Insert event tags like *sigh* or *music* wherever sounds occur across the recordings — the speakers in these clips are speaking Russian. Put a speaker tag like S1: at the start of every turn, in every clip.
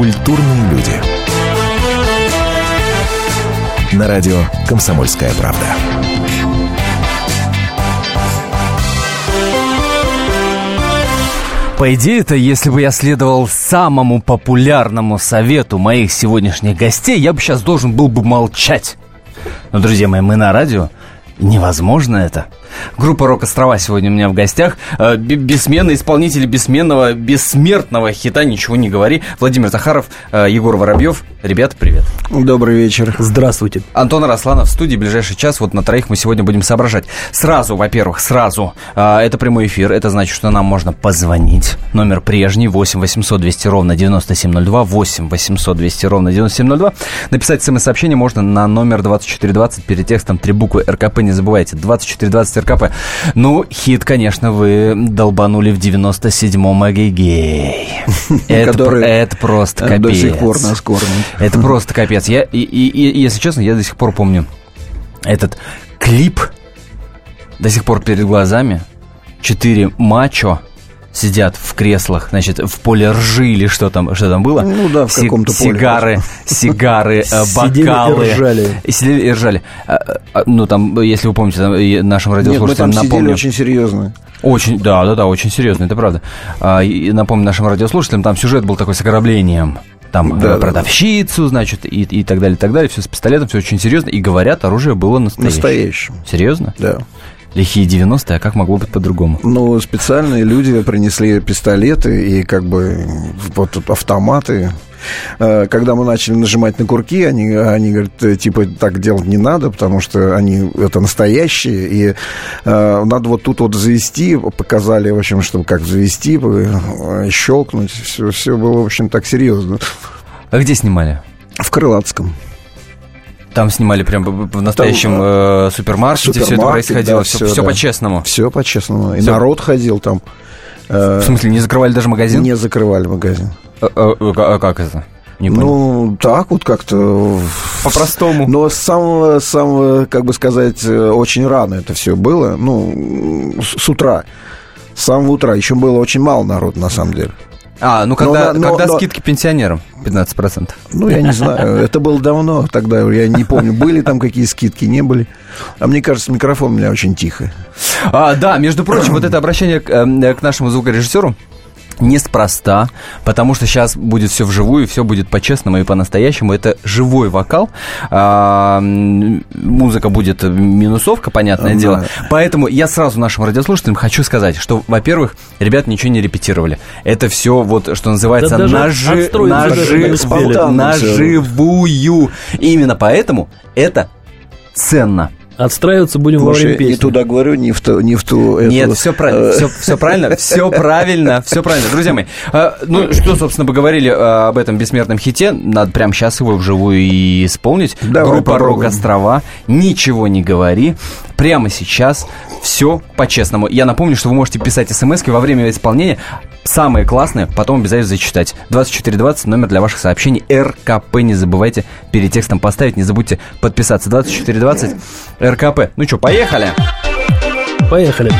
S1: Культурные люди. На радио «Комсомольская правда».
S2: По идее, это если бы я следовал самому популярному совету моих сегодняшних гостей, я бы сейчас должен был бы молчать. Но, друзья мои, мы на радио. Невозможно это. Группа «Рок Острова» сегодня у меня в гостях. Э, бессменный исполнитель бессменного, бессмертного хита «Ничего не говори». Владимир Захаров, э, Егор Воробьев. Ребята, привет.
S3: Добрый вечер.
S2: Здравствуйте. Антон Росланов в студии. Ближайший час. Вот на троих мы сегодня будем соображать. Сразу, во-первых, сразу. Э, это прямой эфир. Это значит, что нам можно позвонить. Номер прежний. 8 800 200 ровно 9702. 8 800 200 ровно 9702. Написать смс-сообщение можно на номер 2420 перед текстом три буквы РКП. Не забывайте. 2420 РКП. Ну, хит, конечно, вы долбанули в 97-м Эгегей. *laughs* Это, это просто капец.
S3: До сих пор нас кормит.
S2: Это *laughs* просто капец. Я, если честно, я до сих пор помню этот клип до сих пор перед глазами. Четыре мачо сидят в креслах, значит, в поле ржи или что там, что там было?
S3: Ну да, в каком-то
S2: поле. Сигары, сигары, э, бокалы.
S3: Сидели и ржали.
S2: Сидели и ржали. А, а, ну, там, если вы помните, нашим радиослушателям там напомню.
S3: очень серьезно.
S2: Очень, да, да, да, очень серьезно, это правда. А, и напомню нашим радиослушателям, там сюжет был такой с ограблением там да, продавщицу, значит, и, и так далее, и так далее. Все с пистолетом, все очень серьезно. И говорят, оружие было настоящее.
S3: Настоящее.
S2: Серьезно?
S3: Да
S2: лихие 90-е, а как могло быть по-другому?
S3: Ну, специальные люди принесли пистолеты и как бы вот автоматы. Э, когда мы начали нажимать на курки, они, они говорят, э, типа, так делать не надо, потому что они это настоящие, и э, надо вот тут вот завести, показали, в общем, чтобы как завести, э, щелкнуть, все, все было, в общем, так серьезно.
S2: А где снимали?
S3: В Крылатском.
S2: Там снимали прям в настоящем Там, э, супермаркете, супермаркет, все это происходило, да, все, все, все да. по-честному.
S3: Все по-честному. И все. народ ходил там.
S2: В смысле, не закрывали даже магазин?
S3: Не закрывали магазин.
S2: А, а, а, как это?
S3: Не ну, так вот как-то...
S2: По-простому.
S3: Но с самого, самого, как бы сказать, э, очень рано это все было. Ну, с, с утра. С самого утра. Еще было очень мало народу, на самом деле.
S2: А, ну когда, но, когда но, скидки пенсионерам 15%?
S3: Ну, я не знаю. *laughs* Это было давно, тогда я не помню, были там какие скидки, не были. А мне кажется, микрофон у меня очень тихо.
S2: А, да, между прочим, вот это обращение к, э, к нашему звукорежиссеру, неспроста, потому что сейчас будет все вживую, все будет по-честному и по-настоящему. Это живой вокал. А, музыка будет минусовка, понятное да. дело. Поэтому я сразу нашим радиослушателям хочу сказать, что, во-первых, ребят ничего не репетировали. Это все вот, что называется, да нажи, нажи, наживую. Именно поэтому это ценно.
S4: Отстраиваться будем Слушай, во время песни.
S3: не туда говорю, не в ту... Не в ту
S2: эту... Нет, все правильно, все, все правильно, все правильно, все правильно. Друзья мои, э, ну, что, собственно, бы говорили э, об этом бессмертном хите, надо прямо сейчас его вживую и исполнить. Давай Группа «Рок Острова», «Ничего не говори», прямо сейчас все по-честному. Я напомню, что вы можете писать смс во время исполнения, самые классные, потом обязательно зачитать. 2420, номер для ваших сообщений, РКП, не забывайте перед текстом поставить, не забудьте подписаться. 2420, РКП. Ну что, поехали?
S4: Поехали.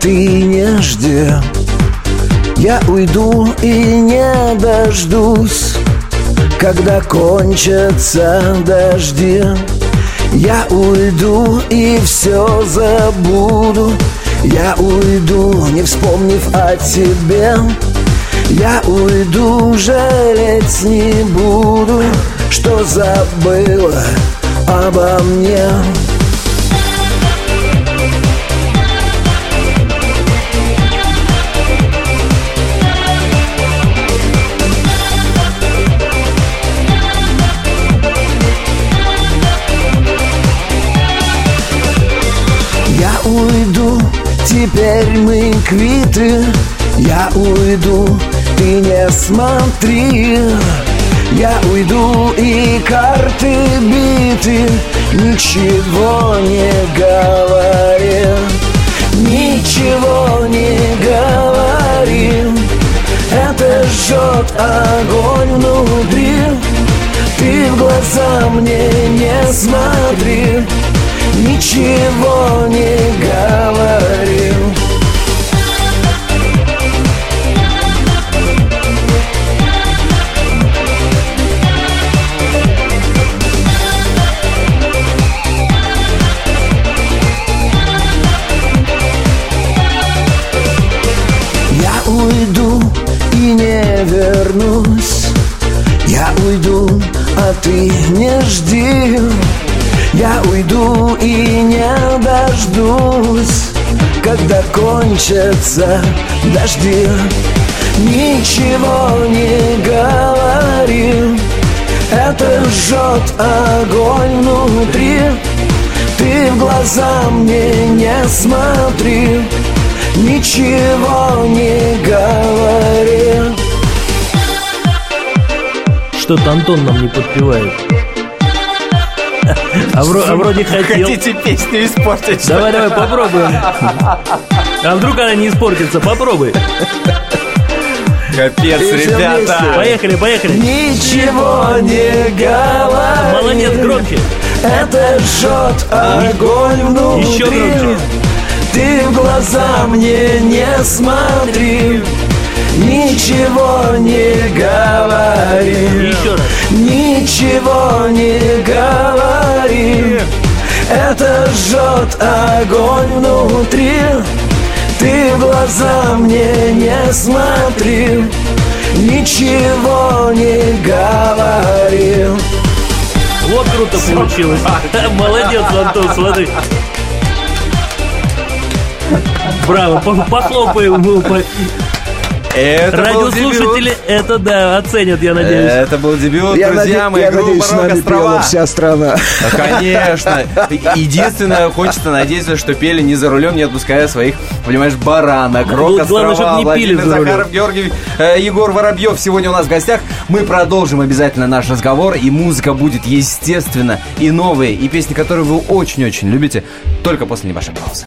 S5: Ты не жди. Я уйду и не дождусь Когда кончатся дожди. Я уйду и все забуду. Я уйду, не вспомнив о тебе. Я уйду, жалеть не буду что забыла обо мне
S3: теперь мы квиты. Я уйду, ты не смотри. Я уйду и карты биты Ничего не говори. Ничего не говори. Это жжет огонь внутри. Ты в глаза мне не смотри. Ничего не кончатся дожди Ничего не говори Это жжет огонь внутри Ты в глаза мне не смотри Ничего не говори
S4: Что-то Антон нам не подпевает. А, вро- а вроде хотел.
S2: Хотите песню испортить?
S4: Давай, давай, попробуем. *laughs* А вдруг она не испортится? Попробуй.
S2: Капец,
S3: И
S2: ребята.
S4: Поехали, поехали.
S3: Ничего не говори
S4: Молодец, громче.
S3: Это жжет огонь внутри
S4: Еще громче.
S3: Ты в глаза мне не смотри Ничего не говори
S4: Еще раз.
S3: Ничего не говори Это жжет огонь внутри Ты в глаза мне не смотри Ничего не говори
S4: Вот круто получилось. *laughs* Молодец, Антон, смотри. Браво, по- похлопаем
S2: Это был дебют.
S4: Радиослушатели это, да, оценят, я надеюсь.
S2: Это был дебют,
S6: Я,
S2: друзья
S6: наде-
S2: мои,
S6: я
S2: группа
S6: надеюсь, с
S2: «Рок
S6: нами
S2: Острова».
S6: пела вся страна.
S2: Конечно. Единственное, хочется надеяться, что пели не за рулем, не отпуская своих, понимаешь, баранок. Рок
S4: Главное,
S2: Острова,
S4: чтоб не пили
S2: Владимир
S4: за рулем.
S2: Захаров, Георгий, э, Егор Воробьев сегодня у нас в гостях. Мы продолжим обязательно наш разговор, и музыка будет, естественно, и новые, и песни, которые вы очень-очень любите, только после небольшой паузы.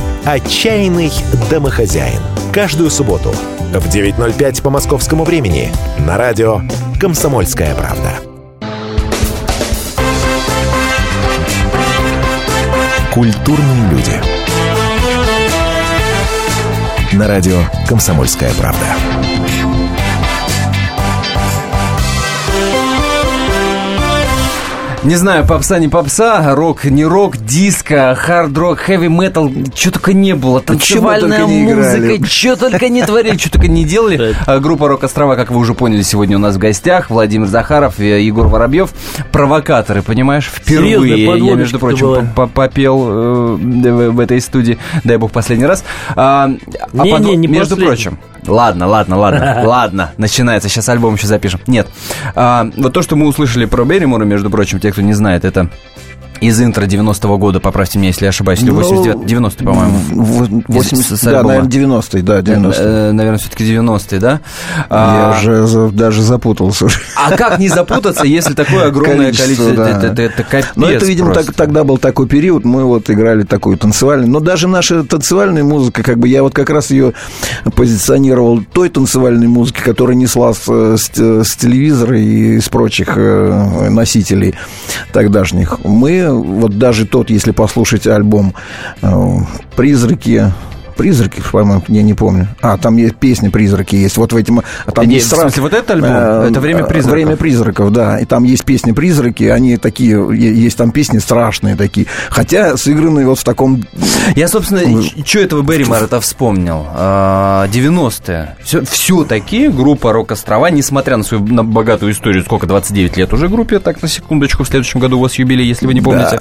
S1: «Отчаянный домохозяин». Каждую субботу в 9.05 по московскому времени на радио «Комсомольская правда». Культурные люди. На радио «Комсомольская правда».
S2: Не знаю, попса не попса, рок не рок, диско, хард-рок, хэви-метал, что только не было. Танцевальная музыка, что только не творили, что только не делали. А, Группа «Рок Острова», как вы уже поняли, сегодня у нас в гостях. Владимир Захаров, Егор Воробьев. Провокаторы, понимаешь, впервые. Я, между прочим, попел э, в этой студии, дай бог, последний раз. А, а
S4: Не-не, не
S2: Между прочим, Ладно, ладно, ладно, *laughs* ладно, начинается. Сейчас альбом еще запишем. Нет. А, вот то, что мы услышали про Берримора, между прочим, те, кто не знает, это из интро 90-го года, поправьте меня, если я ошибаюсь, или
S6: Ну,
S2: 89 90 по-моему.
S6: В- 80,
S2: С
S6: да, наверное, 90-й, да, 90
S2: Э, Наверное, все-таки 90-е, да?
S6: Я
S2: А,
S6: уже за- даже запутался.
S2: а как не запутаться, если такое огромное
S6: Количество,
S2: количество?
S6: да.
S2: Это, это- это капец
S6: Но это, видимо, так- тогда был такой период, мы вот играли такую танцевальную. Но даже наша танцевальная музыка, как бы я вот как раз ее позиционировал той танцевальной музыки, которая несла с, с- с телевизора и с прочих э, носителей тогдашних. Мы вот даже тот, если послушать альбом э, «Призраки»,
S3: Призраки, по-моему, я не помню. А, там есть песни «Призраки» есть. Вот в этим... А там
S2: Нет,
S3: есть
S2: в смысле, вот этот альбом?
S3: Э,
S2: Это «Время призраков».
S3: «Время призраков», да. И там есть песни «Призраки», они такие... Есть там песни страшные такие. Хотя сыгранные вот в таком...
S2: Я, собственно, что этого Берримара-то вспомнил? А, 90-е. Все, все такие группа «Рок-острова», несмотря на свою на богатую историю, сколько, 29 лет уже группе, так, на секундочку, в следующем году у вас юбилей, если вы не помните.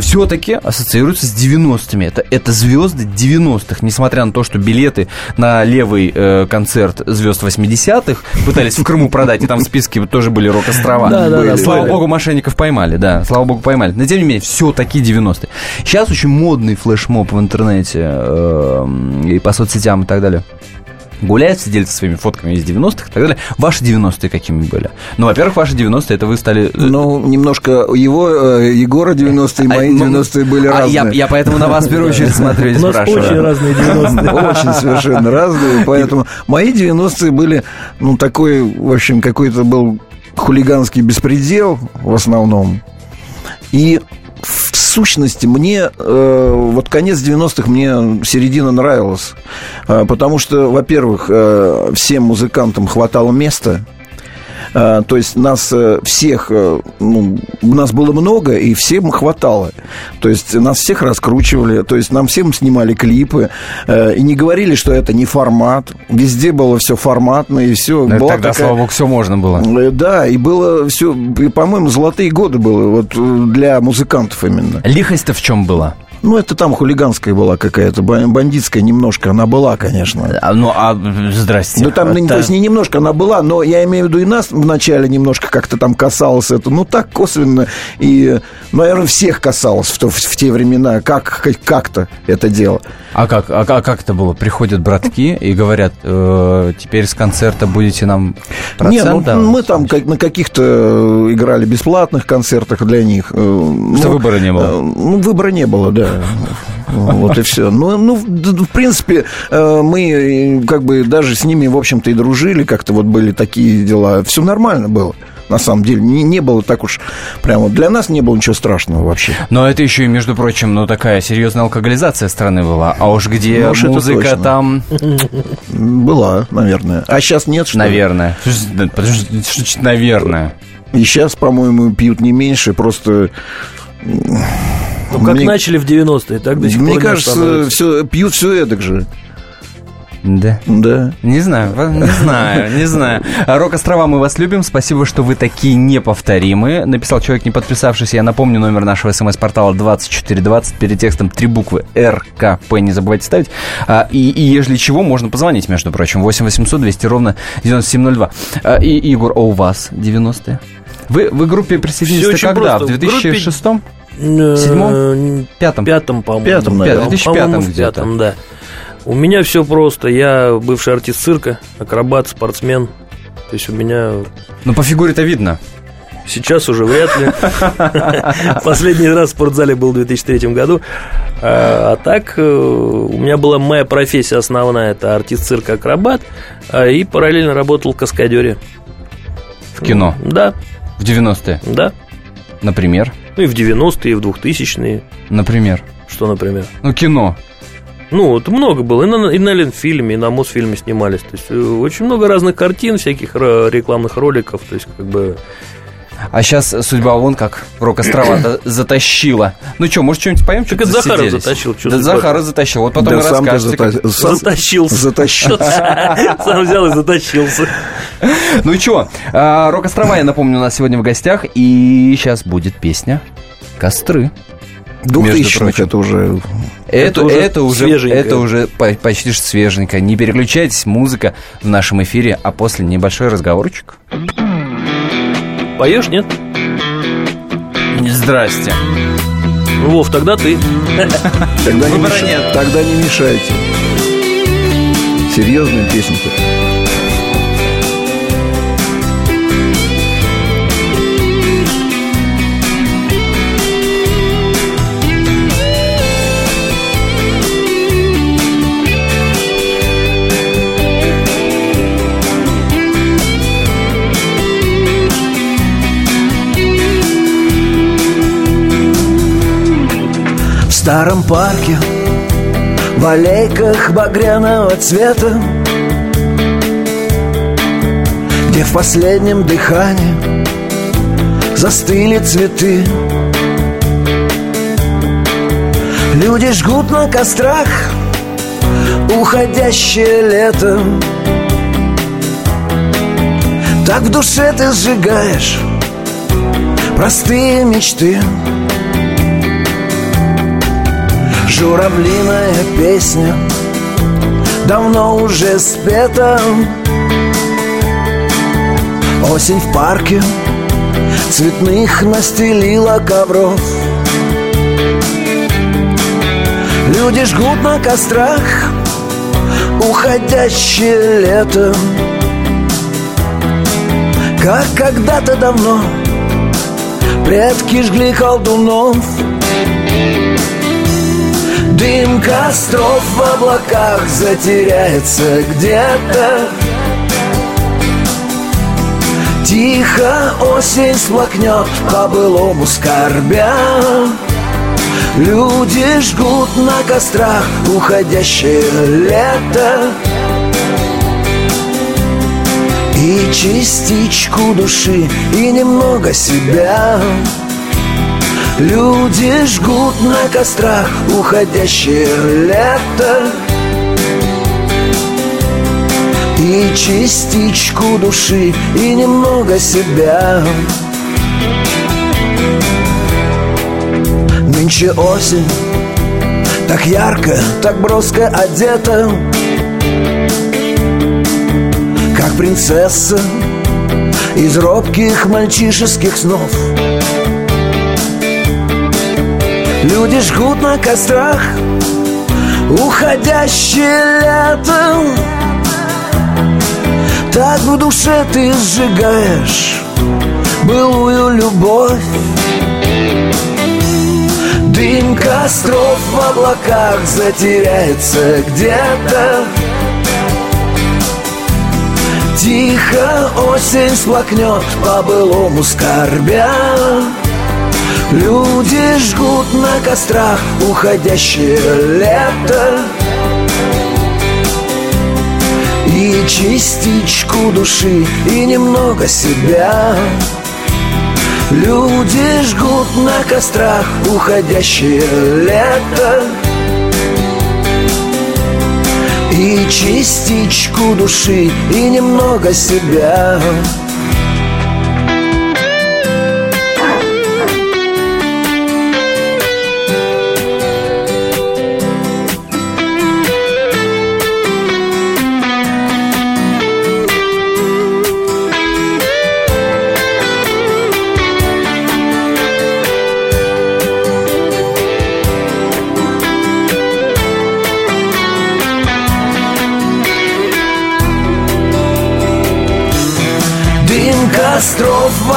S2: все-таки ассоциируются с 90-ми. Это, это звезды 90-х, несмотря на то, что билеты на левый э, концерт звезд 80-х пытались в Крыму продать, и там в списке тоже были «Рок-острова».
S4: Да, да, да,
S2: Слава богу, мошенников поймали, да, слава богу, поймали. Но тем не менее, все такие 90-е. Сейчас очень модный флешмоб в интернете э, и по соцсетям и так далее. Гуляют, все делятся своими фотками из 90-х и так далее. Ваши 90-е какими были? Ну, во-первых, ваши 90-е, это вы стали... э,
S3: Ну, немножко его, э, Егора 90-е, и мои
S2: а, ну,
S3: 90-е были
S2: а
S3: разные.
S2: я, я поэтому на вас в первую очередь смотрю и спрашиваю.
S4: очень разные 90-е. *laughs*
S3: Очень совершенно разные, поэтому мои 90-е были, ну, такой, в общем, какой-то был хулиганский беспредел в основном. И сущности мне э, вот конец 90-х мне середина нравилась, Э, потому что, во-первых, э, всем музыкантам хватало места, то есть нас э, всех, э, ну, нас было много, и всем хватало. То есть нас всех раскручивали, то есть нам всем снимали клипы, э, и не говорили, что это не формат. Везде было все форматно, и все.
S2: Ну, это Тогда, слава богу, все можно было.
S3: Да, и было все, по-моему, золотые годы было вот для музыкантов именно.
S2: Лихость-то в чем была?
S3: Ну, это там хулиганская была какая-то, ба- бандитская немножко она была, конечно.
S2: А, Ну, а, здрасте.
S3: Ну, там, ну,
S2: Это-
S3: то есть, не немножко она была, но я имею в виду и нас вначале немножко как-то там касалось это, ну, так косвенно, и, наверное, всех касалось в, то- в, в те времена, как, хоть как-то это дело.
S2: А как, а, как- как это было? Приходят братки и говорят, э, теперь с концерта будете нам процент
S3: Не, ну,
S2: давать?
S3: мы там как, на каких-то э, играли бесплатных концертах для них. э,
S2: Что
S3: ну,
S2: выбора не было?
S3: э, Ну, выбора не было, да. Вот и все. Ну, ну, в принципе, э, мы э, как бы даже с ними, в общем-то, и дружили, как-то вот были такие дела. Все нормально было. На самом деле, не, не было так уж прямо. Для нас не было ничего страшного вообще.
S2: Но это еще и, между прочим, ну такая серьезная алкоголизация страны была. А уж где
S3: Ну уж
S2: музыка там,
S3: Была, наверное. А сейчас нет, что
S2: наверное. Подожди, что наверное?
S3: И сейчас, по-моему, пьют не меньше, просто...
S4: Ну, как
S3: Мне-
S4: начали в 90-е, так до сих пор
S3: Мне
S4: не
S3: кажется, все, пьют все эдак же.
S2: Да.
S3: Да.
S2: Не знаю, не знаю, не знаю. Рок-острова, мы вас любим. Спасибо, что вы такие неповторимые. Написал человек, не подписавшийся. Я напомню номер нашего смс-портала 2420. Перед текстом три буквы РКП. Не забывайте ставить. А, И, и ежели чего, можно позвонить, между прочим. 8 800 200 ровно 9702. А, И, Егор, а у вас 90-е? Вы, вы группе присоединились когда?
S4: просто.
S2: В
S4: В группе-
S2: 2006 Седьмом? Пятом?
S4: Пятом, по-моему.
S3: Пятом, наверное.
S2: В 2005
S4: По-моему, в пятом, да. У меня все просто. Я бывший артист цирка, акробат, спортсмен. То есть у меня
S2: Ну, по фигуре-то видно.
S4: сейчас уже вряд ли. *laughs* Последний раз в спортзале был в 2003 году. А а так, э, у меня была моя профессия основная. Это артист цирка, акробат. а, И параллельно работал в каскадере.
S2: В кино.
S4: Да,
S2: В 90-е.
S4: да.
S2: Например.
S4: Ну и в 90-е, и в 2000-е.
S2: Например.
S4: Что, например?
S2: Ну, кино.
S4: Ну, это много было. И на, и на Ленфильме, и на Мосфильме снимались. То есть, э, очень много разных картин, всяких рекламных роликов. То есть, как бы...
S2: А сейчас судьба вон как рок-острова *clears throat* затащила. Ну что, может, что-нибудь поем?
S4: Так это Захаров затащил, чё
S2: Да? Захаров затащил. Вот потом
S3: Да
S2: и
S3: сам ты
S2: расскажете. как-
S3: зата- сам-
S4: Затащился.
S3: Затащился. *laughs*
S4: Сам взял и затащился. *laughs*
S2: Ну и что, рок-острова, я напомню, у нас сегодня в гостях. И сейчас будет песня «Костры».
S3: Двухтысячных
S2: прочим.
S3: это уже...
S2: Это,
S4: уже
S2: это уже, это уже по- почти что свеженько. Не переключайтесь, музыка в нашем эфире, а после небольшой разговорчик.
S4: Поешь, нет?
S2: Здрасте.
S4: Вов, тогда ты.
S3: Тогда не,
S2: нет.
S3: Тогда не мешайте. Серьезная песня-то.
S5: Старом парке
S3: В аллейках багряного цвета Где в последнем дыхании Застыли цветы. Люди жгут на кострах Уходящее лето. Так в душе ты сжигаешь Простые мечты Журавлиная песня Давно уже спета. Осень в парке Цветных настелила ковров. Люди жгут на кострах Уходящее лето. Как когда-то давно Предки жгли колдунов Дым костров в облаках затеряется где-то. Тихо осень сплакнет по-былому скорбя. Люди жгут на кострах уходящее лето. И частичку души, и немного себя Люди жгут на кострах уходящее лето. И частичку души, и немного себя. Нынче осень Так ярко, так броско одета. Как принцесса Из робких мальчишеских снов Люди жгут на кострах Уходящее лето Так в душе ты сжигаешь Былую любовь. Дым костров в облаках затеряется где-то. Тихо осень сплакнет по-былому скорбя Люди жгут на кострах уходящее лето. И частичку души, и немного себя. Люди жгут на кострах уходящее лето. И частичку души, и немного себя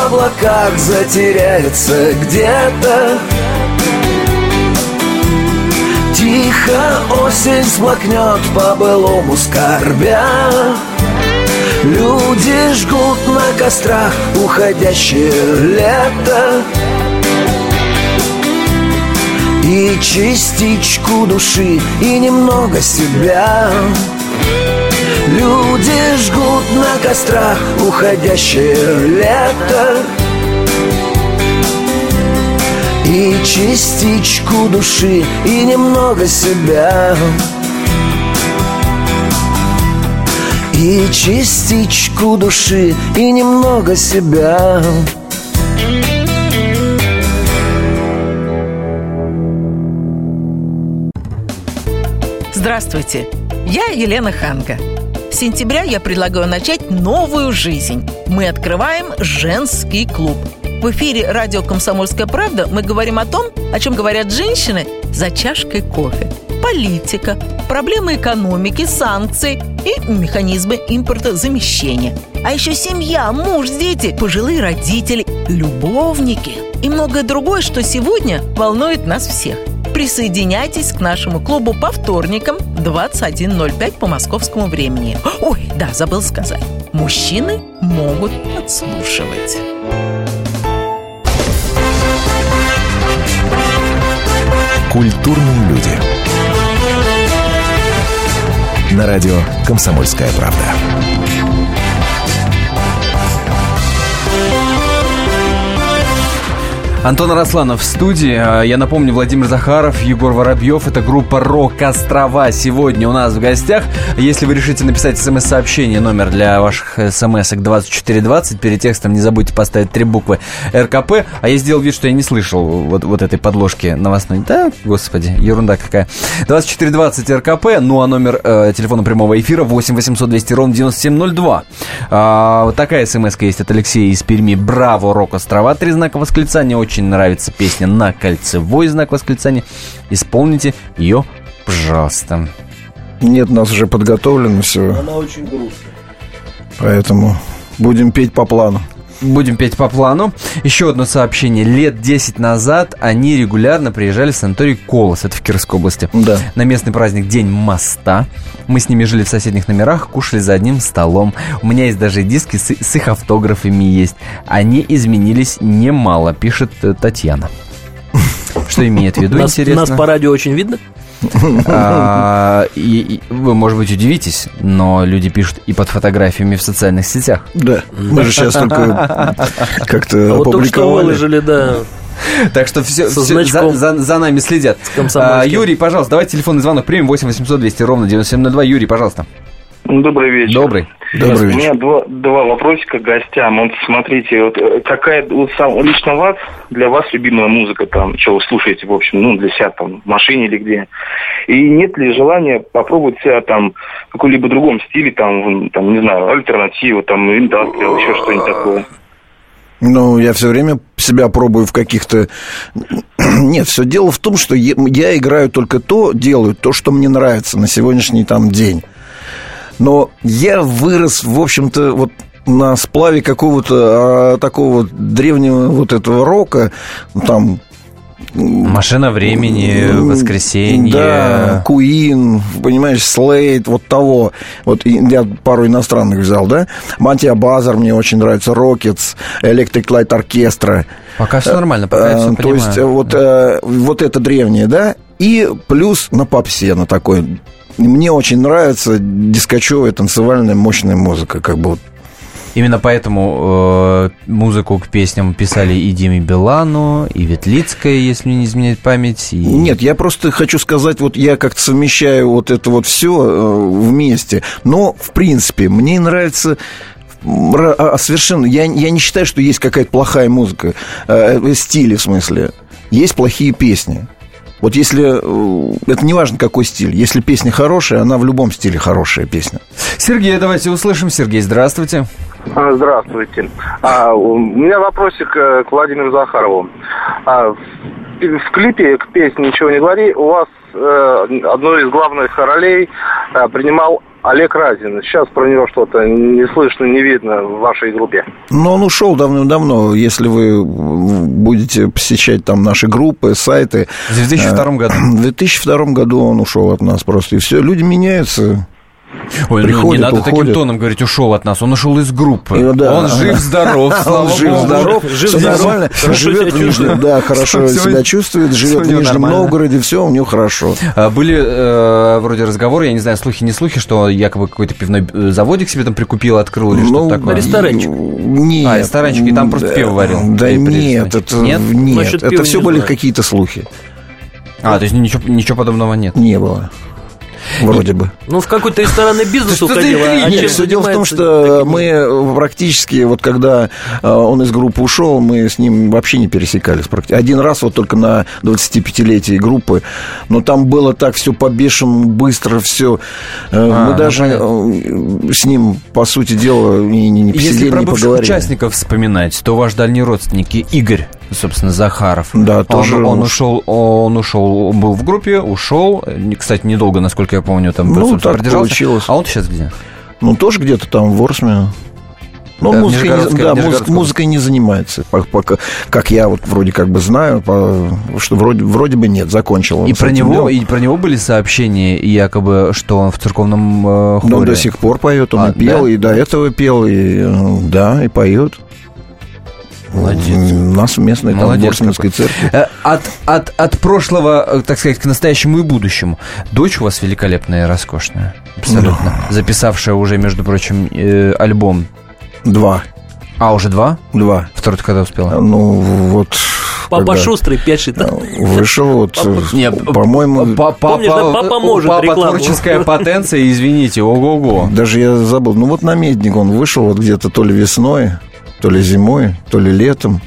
S3: облаках затеряется где-то. Тихо осень смокнет по-былому скорбя. Люди жгут на кострах уходящее лето. И частичку души, и немного себя Люди жгут на кострах уходящее лето. И частичку души, и немного себя. И частичку души, и немного себя.
S7: Здравствуйте, я Елена Ханга. С сентября я предлагаю начать новую жизнь. Мы открываем женский клуб. В эфире радио «Комсомольская правда» мы говорим о том, о чем говорят женщины за чашкой кофе. Политика, проблемы экономики, санкции и механизмы импортозамещения. А еще семья, муж, дети, пожилые родители, любовники и многое другое, что сегодня волнует нас всех. Присоединяйтесь к нашему клубу по вторникам 21.05 по московскому времени. Ой, да, забыл сказать. Мужчины могут подслушивать.
S1: Культурные люди. на радио «Комсомольская правда».
S2: Антон Арасланов в студии. А, я напомню, Владимир Захаров, Егор Воробьев. Это группа «Рок Острова» сегодня у нас в гостях. Если вы решите написать смс-сообщение, номер для ваших смс-ок 2420, перед текстом не забудьте поставить три буквы РКП. А я сделал вид, что я не слышал вот, вот этой подложки новостной. Да, господи, ерунда какая. 2420 РКП, ну а номер э, телефона прямого эфира 8 800 200 ровно 9702. А, вот такая смс есть от Алексея из Перми. Браво, «Рок Острова», три знака восклицания, нравится песня «На кольцевой» знак восклицания. Исполните ее, пожалуйста.
S3: Нет, у нас уже подготовлено все.
S4: Она очень грустная.
S3: Поэтому будем петь по плану.
S2: Будем петь по плану. Еще одно сообщение. Лет 10 назад они регулярно приезжали в санаторий Колос, это в Кировской области.
S3: Да.
S2: На местный праздник День моста. Мы с ними жили в соседних номерах, кушали за одним столом. У меня есть даже диски с, с их автографами есть. Они изменились немало, пишет э, Татьяна. *laughs* Что имеет в виду,
S4: Нас,
S2: интересно?
S4: нас по радио очень видно?
S2: А, и, и вы, может быть, удивитесь, но люди пишут и под фотографиями в социальных сетях.
S3: Да. Мы же сейчас только как-то
S4: А вот только что
S3: опубликовали.
S4: выложили, да.
S2: Так что все, все за, за- за нами следят. А, Юрий, пожалуйста, давайте телефонный звонок примем 8 800 200 ровно 9702. Юрий, пожалуйста.
S8: Добрый вечер.
S2: Добрый.
S3: Добрый
S8: У меня
S3: вечер.
S8: два, два вопросика к гостям. Вот смотрите, вот э, какая вот сам, лично вас, для вас любимая музыка, там, что вы слушаете, в общем, ну, для себя там, в машине или где. И нет ли желания попробовать себя там в каком-либо другом стиле, там, там, не знаю, альтернативу, там, индастриал, еще что-нибудь такое.
S3: Ну, я все время себя пробую в каких-то... *clears throat* Нет, все дело в том, что я играю только то, делаю то, что мне нравится на сегодняшний там день. Но я вырос, в общем-то, вот на сплаве какого-то а, такого древнего вот этого рока, там
S2: Машина времени, воскресенье.
S3: Да, Куин, понимаешь, Слейд, вот того. Вот я пару иностранных взял, да? Матия Базар мне очень нравится, Рокетс, Electric Light Orchestra.
S2: Пока все нормально, пока я
S3: Э,
S2: все
S3: То
S2: понимаю.
S3: есть э, вот, э, вот это древнее, да? И плюс на попсе, на такой. Мне очень нравится дискочевая танцевальная мощная музыка, как бы вот
S2: Именно поэтому э, музыку к песням писали и Диме Билану, и Ветлицкая, если мне не изменяет память. И...
S3: Нет, я просто хочу сказать, вот я как-то совмещаю вот это вот все вместе. Но, в принципе, мне нравится ра- а, совершенно... Я, я не считаю, что есть какая-то плохая музыка, э, стили в смысле. Есть плохие песни. Вот если... э, Это не важно, какой стиль. Если песня хорошая, она в любом стиле хорошая песня.
S2: Сергей, давайте услышим. Сергей, здравствуйте.
S8: А, Здравствуйте. А, у меня вопросик э, к Владимиру Захарову. А, в, в клипе к песне «Ничего не говори» у вас э, одной из главных ролей э, принимал Олег Разин. Сейчас про него что-то не слышно, не видно в вашей группе.
S3: Но он ушел давным-давно. Если вы будете посещать там наши группы, сайты...
S2: В 2002 году. *clears throat*
S3: В 2002 году он ушел от нас просто. И все, люди меняются.
S2: Ой, ну не
S3: Приходит,
S2: надо таким
S3: уходит.
S2: тоном говорить, ушел от нас. Он ушел из группы.
S3: И, да.
S2: Он жив-здоров, *laughs* слава
S3: Он жив,
S2: богу.
S3: здоров,
S4: Жив,
S3: все нормально, живет в Нижнем, да, хорошо себя чувствует, живет в Нижнем. Новгороде, все у него хорошо.
S2: А, Были э, вроде разговоры, я не знаю, слухи, не слухи, что якобы какой-то пивной э, заводик себе там прикупил, открыл или что-то такое.
S4: ресторанчик.
S3: Нет.
S2: А, ресторанчик, и там просто пиво варил.
S3: Да нет, это
S2: Нет?
S3: это все были какие-то слухи.
S2: А, то есть ничего, ничего подобного нет.
S3: Не было. Вроде бы.
S4: Ну, в какой-то ресторанный *laughs* бизнес а
S3: Нет, все дело в том, что мы практически, вот когда э, он из группы ушел, мы с ним вообще не пересекались. Один раз вот только на 25-летие группы, но там было так все побешено, быстро все.
S2: А,
S3: мы
S2: ну,
S3: даже э, с ним, по сути дела, не, не, не
S2: Если
S3: посидели,
S2: про бывших
S3: поговорили.
S2: участников вспоминать, то ваш дальний родственник Игорь, собственно, Захаров.
S3: Да,
S2: он,
S3: тоже
S2: он ушел, он ушел, он был в группе, ушел. Кстати, недолго, насколько я помню, там
S3: Ну, так
S2: продержался.
S3: получилось.
S2: А он сейчас где?
S3: Ну, тоже где-то там в Орсме. Но
S2: Да,
S3: музыкой, не, да, музык- музыкой не занимается. Пока, как я вот вроде как бы знаю, по- что вроде, вроде бы нет, закончил. он
S2: И про него,
S3: делом.
S2: и про него были сообщения, якобы, что он в церковном э,
S3: Но
S2: хоре.
S3: он до сих пор поет, он
S2: А,
S3: и пел,
S2: да?
S3: и до этого пел, и э, да, и поет.
S2: Молодец.
S9: У нас в местной там,
S2: Молодец какой.
S9: церкви.
S2: Э, От, от, от прошлого, э, так сказать, к настоящему и будущему. Дочь у вас великолепная и роскошная. Абсолютно. Записавшая уже, между прочим, э, альбом.
S9: Два.
S2: А, уже два?
S9: Два.
S2: Второй ты когда успела?
S9: Ну, вот...
S4: Папа
S9: когда
S4: шустрый пишет.
S9: Вышел вот, э,
S2: Не,
S9: по-моему...
S2: па- папа,
S4: Помнишь, да, папа может
S2: папа
S4: рекламу.
S2: творческая потенция, извините, ого-го.
S9: Даже я забыл. Ну, вот намедник он вышел вот где-то то ли весной, то ли зимой, то ли летом.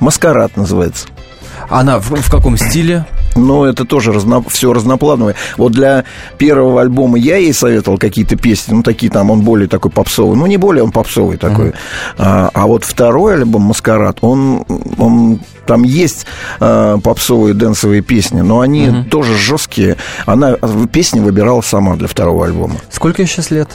S9: Маскарад называется.
S2: Она в, в каком стиле?
S9: Но это тоже разно, все разноплановое. Вот для первого альбома я ей советовал какие-то песни, ну, такие там, он более такой попсовый. Ну, не более, он попсовый такой. А, а вот второй альбом «Маскарад», он, он там есть а, попсовые дэнсовые песни, но они тоже жесткие. Она песни выбирала сама для второго альбома.
S2: Сколько ей сейчас лет?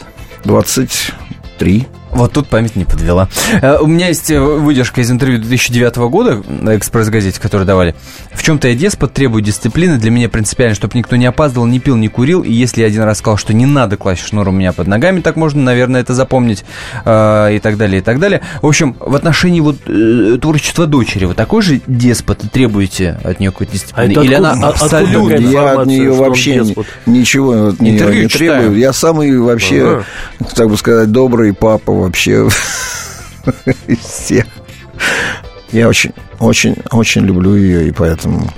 S9: 23.
S2: Вот тут память не подвела. Э, У меня есть э, выдержка из интервью 2009 года на «Экспресс-газете», которую давали. В чем-то я деспот, требую дисциплины. Для меня принципиально, чтобы никто не опаздывал, не пил, не курил. И если я один раз сказал, что не надо класть шнур у меня под ногами, так можно, наверное, это запомнить. э, И так далее, и так далее. В общем, в отношении вот э, творчества дочери, вы такой же деспот и требуете от нее какой-то дисциплины?
S4: А это
S2: Или
S4: откуда-
S2: она абсолютно...
S9: Я от нее вообще ничего от нее не
S2: читаю.
S9: требую. Я самый вообще, так бы сказать, добрый папа вообще *laughs* из всех. Я очень, очень, очень люблю ее, и поэтому...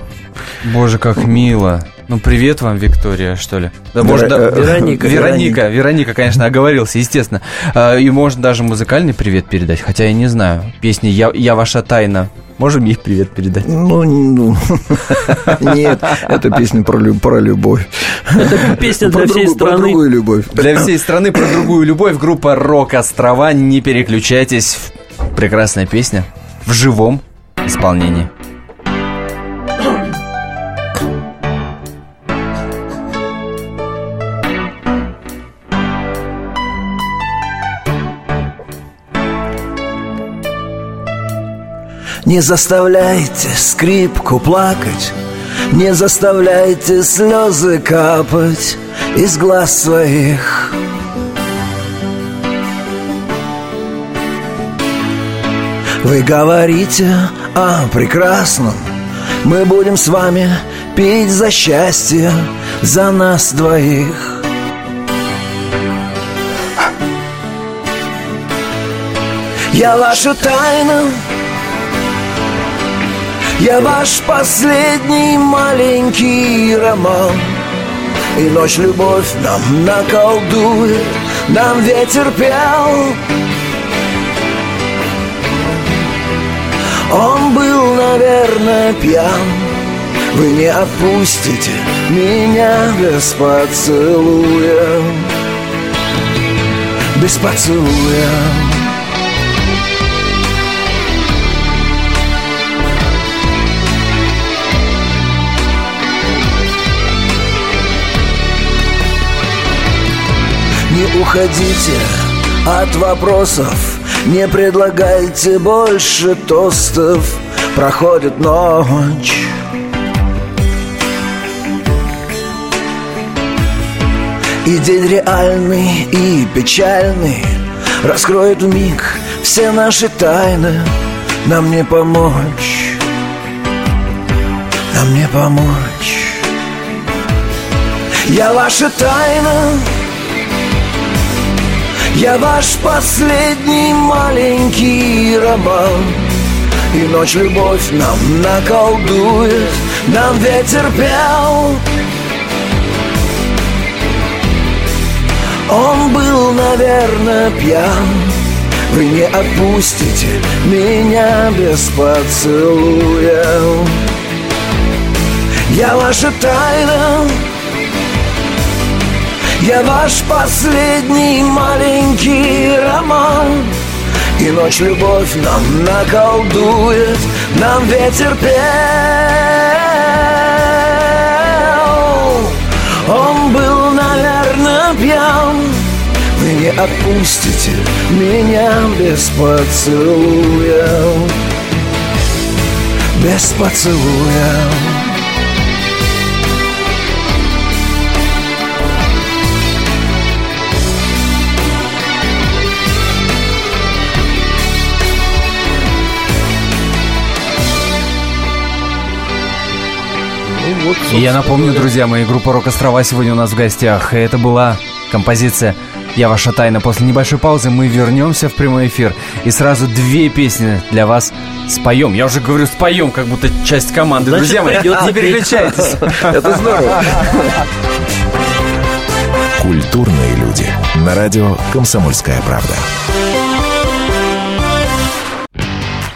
S2: Боже, как мило. Ну, привет вам, Виктория, что ли? Да,
S9: Вера-
S2: может, да-
S9: э,
S4: Вероника.
S2: Вероника, Вероника, конечно, оговорился, естественно. А, И можно даже музыкальный привет передать, хотя я не знаю. Песни «Я, я ваша тайна». Можем ей привет передать?
S9: Ну, ну, *laughs* нет, это песня про, про любовь.
S4: Это песня для
S9: Про
S4: всей
S9: Про
S4: страны.
S9: другую любовь.
S2: Для всей страны про другую любовь группа «Рок Острова». Не переключайтесь. Прекрасная песня в живом исполнении.
S3: Не заставляйте скрипку плакать, Не заставляйте слезы капать из глаз своих. Вы говорите о прекрасном, Мы будем с вами пить за счастье, за нас двоих. Я ваша тайна, я ваш последний маленький роман. И ночь любовь нам наколдует Нам ветер пел. Он был, наверное, пьян. Вы не отпустите меня без поцелуя. Без поцелуя уходите от вопросов. Не предлагайте больше тостов. Проходит ночь. И день реальный и печальный Раскроет в миг все наши тайны. Нам не помочь. Нам не помочь. Я ваша тайна я ваш последний маленький роман. И ночь любовь нам наколдует Нам ветер пел. Он был, наверное, пьян. Вы не отпустите меня без поцелуя. Я ваша тайна я ваш последний маленький роман. И ночь любовь нам наколдует Нам ветер пел. Он был, наверное, пьян. Вы не отпустите меня без поцелуя. Без поцелуя
S2: вот, И я напомню, друзья мои, группа «Рок-острова» сегодня у нас в гостях. И это была композиция «Я ваша тайна». После небольшой паузы мы вернемся в прямой эфир. И сразу две песни для вас споем. Я уже говорю споем, как будто часть команды.
S4: Значит,
S2: друзья мои, не переключайтесь. *laughs*
S3: Это здорово.
S1: Культурные люди. На радио «Комсомольская правда».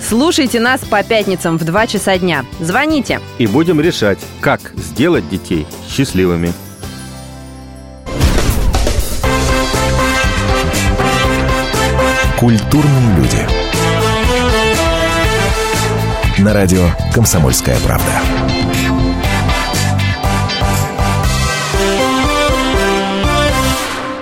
S10: Слушайте нас по пятницам в 2 часа дня. Звоните.
S11: И будем решать, как сделать детей счастливыми.
S1: Культурные люди. На радио «Комсомольская правда».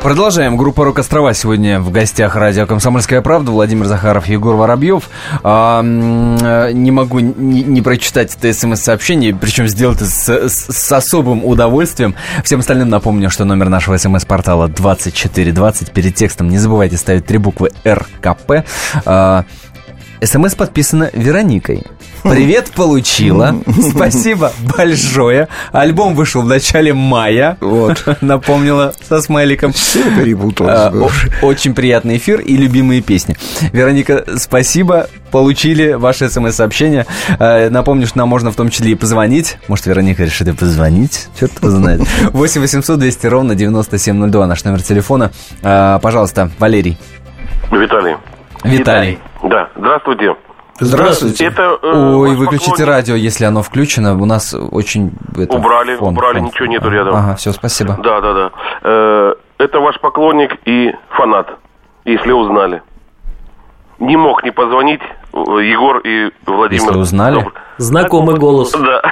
S2: Продолжаем. Группа «Рок Острова» сегодня в гостях радио «Комсомольская правда». Владимир Захаров, Егор Воробьев. А, не могу не, не прочитать это смс-сообщение, причем сделать это с, с, с особым удовольствием. Всем остальным напомню, что номер нашего смс-портала 2420. Перед текстом не забывайте ставить три буквы РКП. А, СМС подписано Вероникой. Привет получила. *laughs* Спасибо большое. Альбом вышел в начале мая.
S3: Вот. *laughs*
S2: Напомнила со смайликом.
S3: Все перепуталось.
S2: А, очень приятный эфир и любимые песни. Вероника, спасибо. Получили ваше смс-сообщение. А, напомню, что нам можно в том числе и позвонить. Может, Вероника решит и позвонить. Черт его знает. 8 800 200 ровно 9702 наш номер телефона. А, пожалуйста, Валерий.
S12: Виталий.
S2: Виталий.
S12: Да, здравствуйте.
S3: Здравствуйте.
S12: Это, э,
S2: Ой, выключите
S12: поклонник-
S2: радио, если оно включено. У нас очень... это,
S12: Убрали,
S2: фон,
S12: убрали,
S2: фон.
S12: ничего нету рядом.
S2: Ага, все, спасибо.
S12: Да, да, да. Э, это ваш поклонник и фанат, если узнали. Не мог не позвонить э, Егор и Владимир.
S2: Если узнали?
S12: Добр-
S4: Знакомый голос.
S12: Да.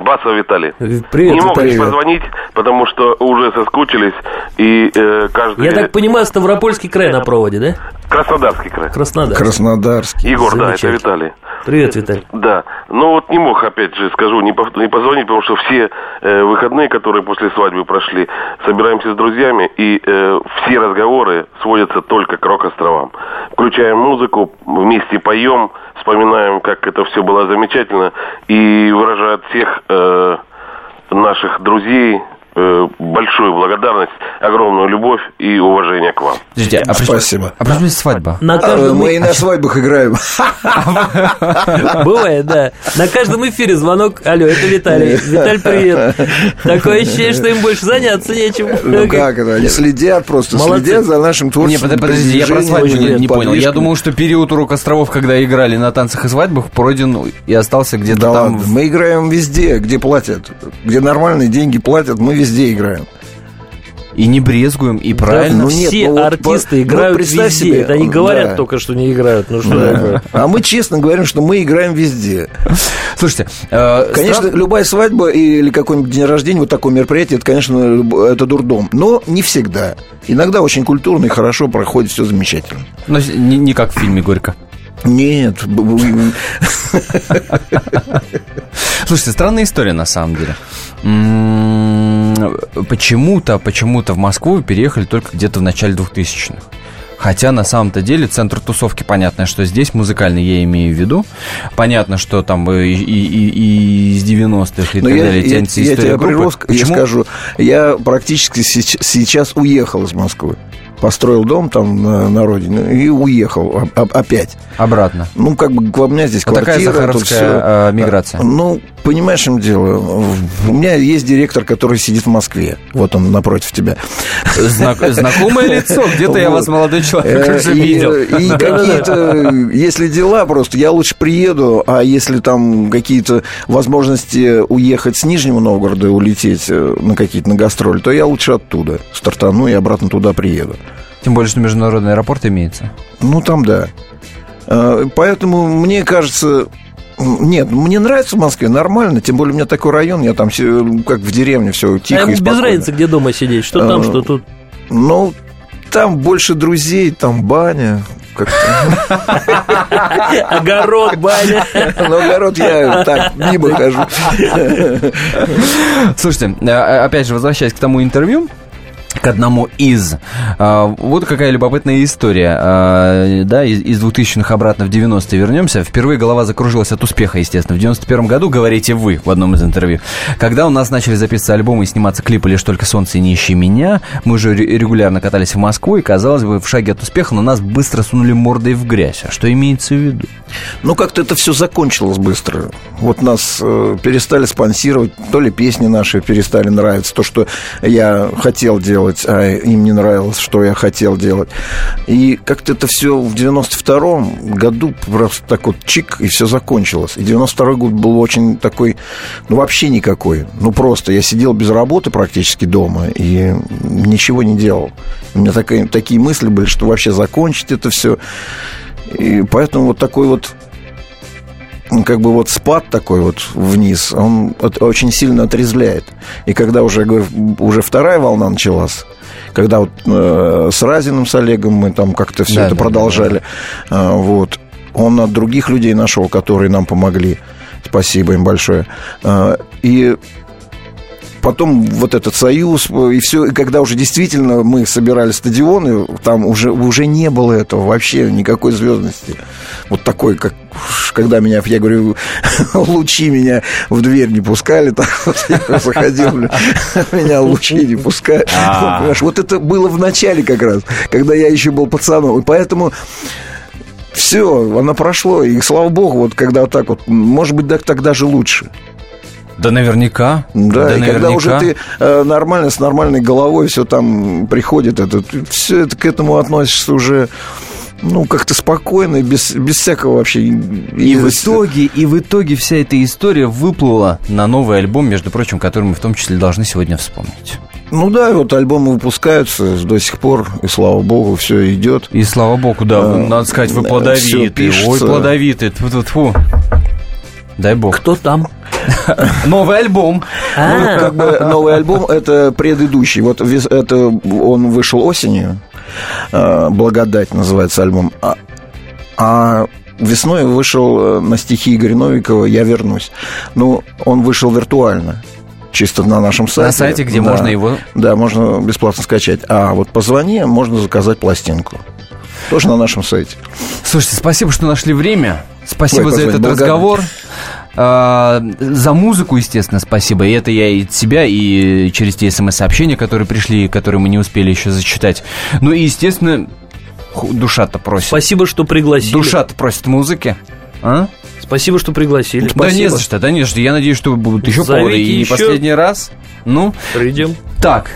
S12: Басов Виталий.
S4: Привет,
S12: не мог
S4: Виталий.
S12: не позвонить, потому что уже соскучились, и э, каждый...
S4: Я так понимаю, Ставропольский край на проводе, да?
S12: Краснодарский край.
S4: Краснодар.
S3: Краснодарский.
S12: Егор, да, это. Виталий.
S4: Привет, Виталий.
S12: Да, но вот не мог, опять же, скажу, не, пов- не позвонить, потому что все э, выходные, которые после свадьбы прошли, собираемся с друзьями, и э, все разговоры сводятся только к рок-островам. Включаем музыку, вместе поем, вспоминаем, как это все было замечательно, и выражаю от всех э, наших друзей большую благодарность, огромную любовь и уважение к вам.
S2: Подождите, а
S3: Спасибо.
S2: А при чем здесь свадьба?
S4: На
S3: А,
S4: каждом...
S3: Мы и на свадьбах играем. *laughs*
S4: Бывает, да. На каждом эфире звонок. Алло, это Виталий. Виталь, привет. *laughs* Такое ощущение, что им больше заняться нечем.
S3: Ну как это? Они следят просто,
S4: Молодцы.
S3: следят за нашим творчеством.
S2: под- подождите, я про свадьбу не, не понял. Я думал, что период урок островов, когда играли на танцах и свадьбах, пройден и остался где-то
S3: Да
S2: там.
S3: ладно, мы играем везде, где платят. Где нормальные деньги платят, мы везде играем.
S2: И не брезгуем, и правильно.
S3: ну нет,
S4: Все
S3: ну вот
S4: артисты
S3: по-
S4: играют
S3: ну,
S4: везде.
S3: себе,
S4: Это они говорят
S3: да.
S4: только, что не играют. Ну что
S3: Да.
S4: такое?
S3: А мы честно говорим, что мы играем везде.
S2: Слушайте, э,
S3: Конечно,
S2: стран-
S3: любая свадьба или какой-нибудь день рождения, вот такое мероприятие, это, конечно, это дурдом. Но не всегда. Иногда очень культурно и хорошо проходит, все замечательно.
S2: ну, не, не как в фильме «Горько».
S3: Нет,
S2: Слушайте, странная история на самом деле. Почему-то, почему-то в Москву переехали только где-то в начале 2000-х. Хотя на самом-то деле центр тусовки, понятно, что здесь музыкальный я имею в виду. Понятно, что там и, и- и- из 90-х и
S3: Но
S2: так
S3: я,
S2: далее
S3: я,
S2: тянется
S3: я
S2: история
S3: тебя
S2: группы.
S3: прирос, я
S2: Почему?
S3: скажу, я практически сейчас уехал из Москвы. Построил дом там на, на родине и уехал опять.
S2: Обратно.
S3: Ну, как бы у меня здесь
S2: Вот такая
S3: квартира. тут
S2: захаровская,
S3: всё.
S2: э, миграция.
S3: Ну, понимаешь, чем дело? У меня есть директор, который сидит в Москве. Вот он напротив тебя.
S2: Знак- знакомое *laughs* лицо. Где-то я вас, молодой человек,
S3: Э,
S2: уже видел.
S3: И какие-то, *laughs* если дела просто, я лучше приеду, а если там какие-то возможности уехать с Нижнего Новгорода и улететь э, на какие-то на гастроли, то я лучше оттуда стартану и обратно туда приеду.
S2: Тем более, что международный аэропорт имеется.
S3: Ну, там да. Э, Поэтому мне кажется... Нет, мне нравится в Москве, нормально. Тем более у меня такой район, я там все, как в деревне, все
S4: А
S3: тихо
S4: ему
S3: и
S4: без
S3: спокойно.
S4: разницы, где дома сидеть. Что там,
S3: Э,
S4: что тут.
S3: Ну, Там больше друзей, там баня, *laughs*
S4: Огород, баня. *laughs*
S3: Ну, огород я так мимо хожу.
S2: Слушайте, а, опять же, возвращаясь к тому интервью, к одному из. А, вот какая любопытная история. А, да, из, из 2000-х обратно в 90-е вернемся. Впервые голова закружилась от успеха, естественно. В 91 году, говорите вы в одном из интервью. Когда у нас начали записываться альбомы и сниматься клипы «Лишь только солнце не ищи меня», мы уже регулярно катались в Москву, и, казалось бы, в шаге от успеха, но нас быстро сунули мордой в грязь. А что имеется в виду?
S3: Ну, как-то это все закончилось быстро. Вот нас э, перестали спонсировать, то ли песни наши перестали нравиться, то, что я хотел делать, а им не нравилось, что я хотел делать. И как-то это все в 92-м году просто так вот чик, и все закончилось. И 92-й год был очень такой, ну, вообще никакой. Ну, просто я сидел без работы практически дома и ничего не делал. У меня такие, такие мысли были, что вообще закончить это все. И поэтому вот такой вот как бы вот спад такой вот вниз, он очень сильно отрезвляет. И когда уже, говорю, уже вторая волна началась, когда вот э, с Разиным, с Олегом мы там как-то все да, это да, продолжали, да, да. Э, вот, он от других людей нашел, которые нам помогли. Спасибо им большое. Э, и потом вот этот союз, и все, и когда уже действительно мы собирали стадионы, там уже, уже не было этого вообще, никакой звездности. Вот такой, как когда меня, я говорю, *laughs* лучи меня в дверь не пускали, *laughs* так вот я заходил, *laughs* меня лучи не пускали. А. Вот это было в начале как раз, когда я еще был пацаном. И поэтому все, оно прошло. И слава богу, вот когда вот так вот, может быть, так, так даже лучше.
S2: Да наверняка.
S3: Да, да и наверняка. когда уже ты э, нормально, с нормальной головой все там приходит, это, все это к этому относишься уже ну, как-то спокойно, без, без всякого вообще... И,
S2: в итоге, и в итоге вся эта история выплыла на новый альбом, между прочим, который мы в том числе должны сегодня вспомнить.
S3: Ну да, вот альбомы выпускаются до сих пор, и слава богу, все идет.
S2: И слава богу, да, а, надо сказать, вы плодовиты. Ой, плодовиты. Фу -фу. Дай бог.
S4: Кто там?
S2: Новый альбом.
S3: Ну, как бы новый альбом это предыдущий. Вот это он вышел осенью. А, Благодать называется альбом. А, а весной вышел э, на стихи Игоря Новикова «Я вернусь». Ну, он вышел виртуально чисто на нашем сайте.
S2: На сайте, где
S3: да,
S2: можно его...
S3: Да, можно бесплатно скачать. А вот позвони, можно заказать пластинку. Тоже на нашем сайте.
S2: Слушайте, спасибо, что нашли время. Спасибо Ой, за этот разговор. А, за музыку, естественно, спасибо. И это я и от себя, и через те смс-сообщения, которые пришли, которые мы не успели еще зачитать. Ну и, естественно, душа-то просит.
S4: Спасибо, что пригласили.
S2: Душа-то просит музыки. А?
S4: Спасибо, что пригласили.
S2: Да Спасибо. не за что, да не за что. Я надеюсь, что будут еще Зовите поводы. И еще. последний раз. Ну.
S4: Придем.
S2: Так,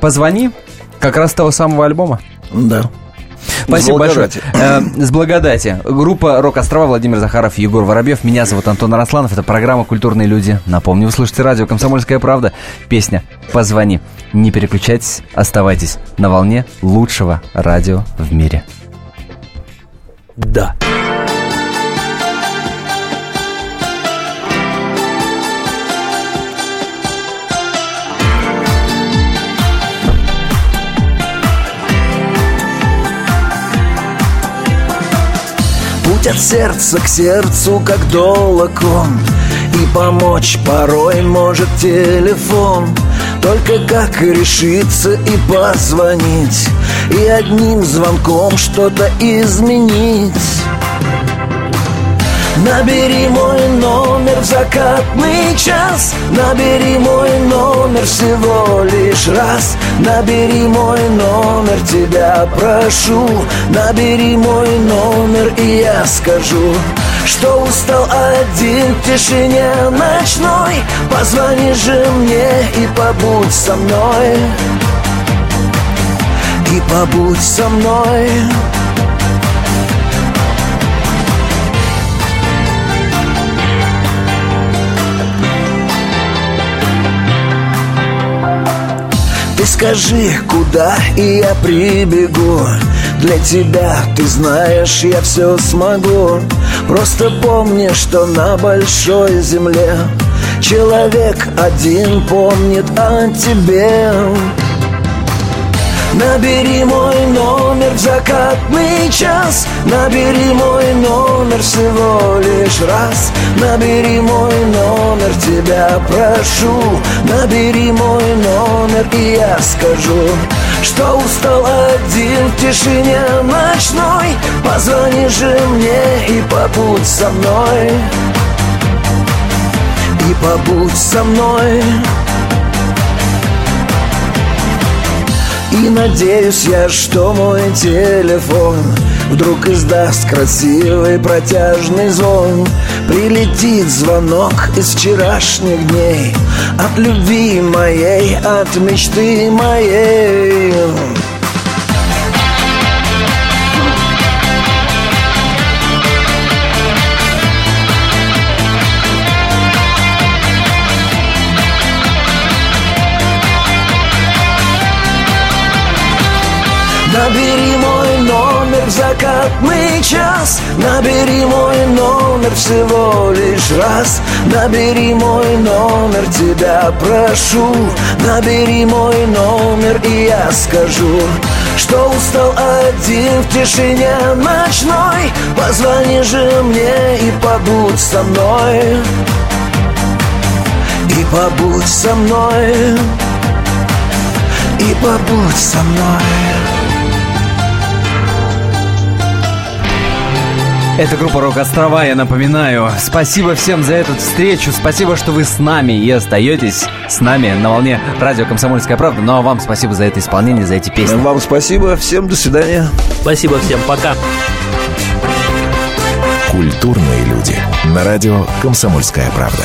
S2: позвони. Как раз того самого альбома.
S3: Да.
S2: Спасибо большое. Э, с благодати. Группа «Рок-острова», Владимир Захаров, Егор Воробьев. Меня зовут Антон Арасланов. Это программа «Культурные люди». Напомню, вы слушаете радио «Комсомольская правда». Песня «Позвони». Не переключайтесь, оставайтесь на волне лучшего радио в мире.
S4: Да.
S5: От сердца к сердцу, как долг он. И помочь порой может телефон. Только как решиться и позвонить. И одним звонком что-то изменить Набери мой номер в закатный час. Набери мой номер всего лишь раз. Набери мой номер, тебя прошу. Набери мой номер и я скажу что устал один в тишине ночной. Позвони же мне и побудь со мной. И побудь со мной Ты скажи, куда и я прибегу. Для тебя, ты знаешь, я все смогу. Просто помни, что на большой земле Человек один помнит о тебе
S3: Набери мой номер в закатный час. Набери мой номер всего лишь раз. Набери мой номер, тебя прошу. Набери мой номер, и я скажу Что устал один в тишине ночной. Позвони же мне и побудь со мной. И побудь со мной И надеюсь я, что мой телефон Вдруг издаст красивый протяжный звон. Прилетит звонок из вчерашних дней. От любви моей, от мечты моей Набери мой номер в закатный час. Набери мой номер всего лишь раз. Набери мой номер, тебя прошу. Набери мой номер, и я скажу Что устал один в тишине ночной. Позвони же мне и побудь со мной. И побудь со мной. И побудь со мной
S2: Это группа «Рок Острова», я напоминаю. Спасибо всем за эту встречу. Спасибо, что вы с нами и остаетесь с нами на волне радио «Комсомольская правда». Ну а вам спасибо за это исполнение, за эти песни.
S13: Вам спасибо. Всем до свидания.
S4: Спасибо всем. Пока.
S1: Культурные люди. На радио «Комсомольская правда».